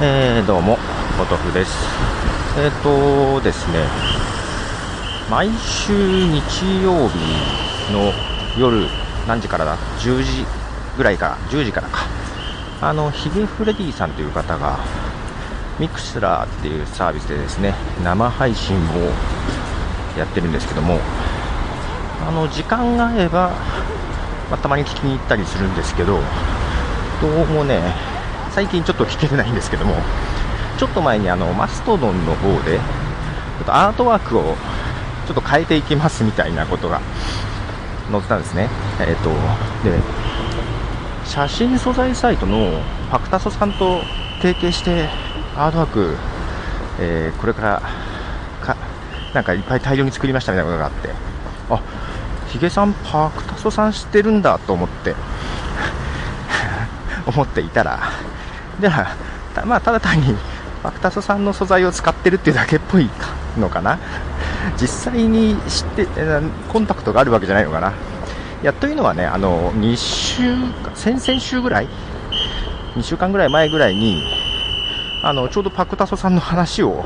えー、どうも、ポトフです。えっ、ー、とですね、毎週日曜日の夜、何時からだ ?10 時ぐらいから、10時からか。あの、ヒゲフレディさんという方が、ミクスラーっていうサービスでですね、生配信をやってるんですけども、あの、時間が合えば、まあ、たまに聞きに行ったりするんですけど、どうもね、最近ちょっと聞けてないんですけども、ちょっと前にあのマストドンの方で、ちょっとアートワークをちょっと変えていきますみたいなことが載ってたんですね。えっ、ー、と、で、写真素材サイトのパクタソさんと提携してアートワーク、えー、これからかなんかいっぱい大量に作りましたみたいなことがあってあヒゲさんパクタソさん知ってるんだと思って 思っていたらじゃあ、まあ、ただ単にファクタスさんの素材を使ってるっていうだけっぽいのかな。実際に知ってコンタクトがあるわけじゃないのかな。いやというのはねあの2週先々週ぐらい？2週間ぐらい前ぐらいにあのちょうどパクタソさんの話を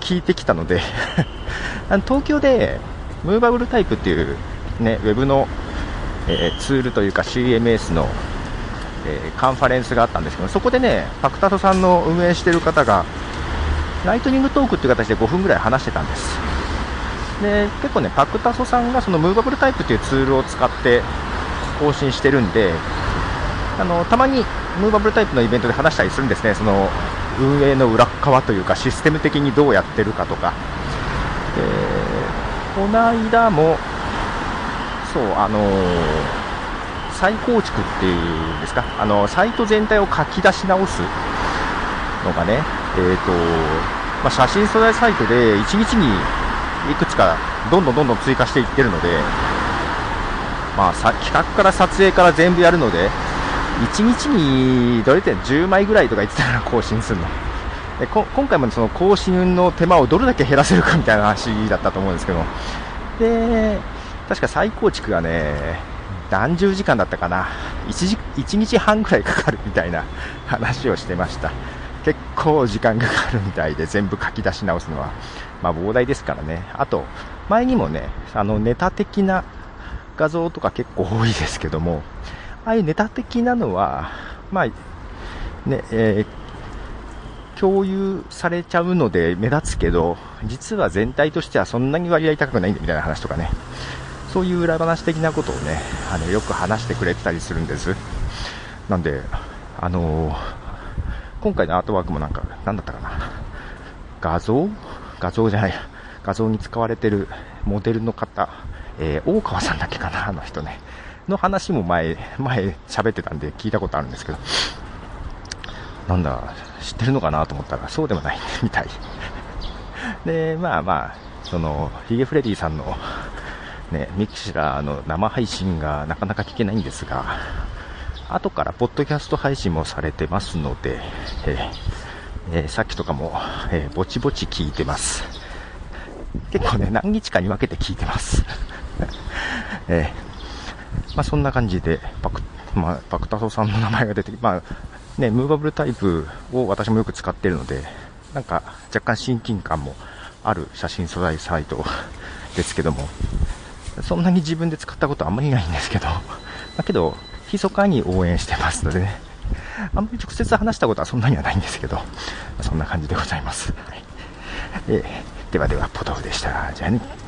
聞いてきたのであの東京でムーバブルタイプっていう、ね、ウェブの、えー、ツールというか CMS のえー、カンファレンスがあったんですけど、そこでね、パクタソさんの運営してる方が、ライトニングトークっていう形で5分ぐらい話してたんです。で、結構ね、パクタソさんがそのムーバブルタイプっていうツールを使って更新してるんで、あの、たまにムーバブルタイプのイベントで話したりするんですね、その運営の裏側というか、システム的にどうやってるかとか。で、この間も、そう、あのー再構築っていうんですか、あのサイト全体を書き出し直すのがね、えーとまあ、写真素材サイトで1日にいくつかどんどんどんどん追加していってるので、まあ、企画から撮影から全部やるので、1日にどれで10枚ぐらいとか言ってたら更新するの。で今回もその更新の手間をどれだけ減らせるかみたいな話だったと思うんですけど、で、確か再構築がね、何十時間だったかな1時、1日半くらいかかるみたいな 話をしてました。結構時間かかるみたいで、全部書き出し直すのは、まあ膨大ですからね。あと、前にもね、あのネタ的な画像とか結構多いですけども、ああいうネタ的なのは、まあ、ね、えー、共有されちゃうので目立つけど、実は全体としてはそんなに割合高くないんだみたいな話とかね、そういう裏話的なことをね、あのよく話してくれてたりするんです。なんで、あのー、今回のアートワークもなんか、なんだったかな。画像？画像じゃない。画像に使われてるモデルの方、えー、大川さんだけかな、あの人ね。の話も前、前喋ってたんで聞いたことあるんですけど、なんだ、知ってるのかなと思ったら、そうでもないみたい。で、まあまあ、その、ヒゲフレディさんのね、ミクシラーの生配信がなかなか聞けないんですが、後からポッドキャスト配信もされてますので、えー、えー、さっきとかも、えー、ぼちぼち聞いてます。結構ね、何日かに分けて聞いてます。えまあ、そんな感じで、パク、まあ、パクタソさんの名前が出て、まあ、ね、ムーバブルタイプを私もよく使ってるので、なんか若干親近感もある写真素材サイトですけども、そんなに自分で使ったことあんまりないんですけど、だけど、密かに応援してますのでね、あんまり直接話したことはそんなにはないんですけど、そんな感じでございます。はい、えー、ではでは、ポトフでした。じゃあね。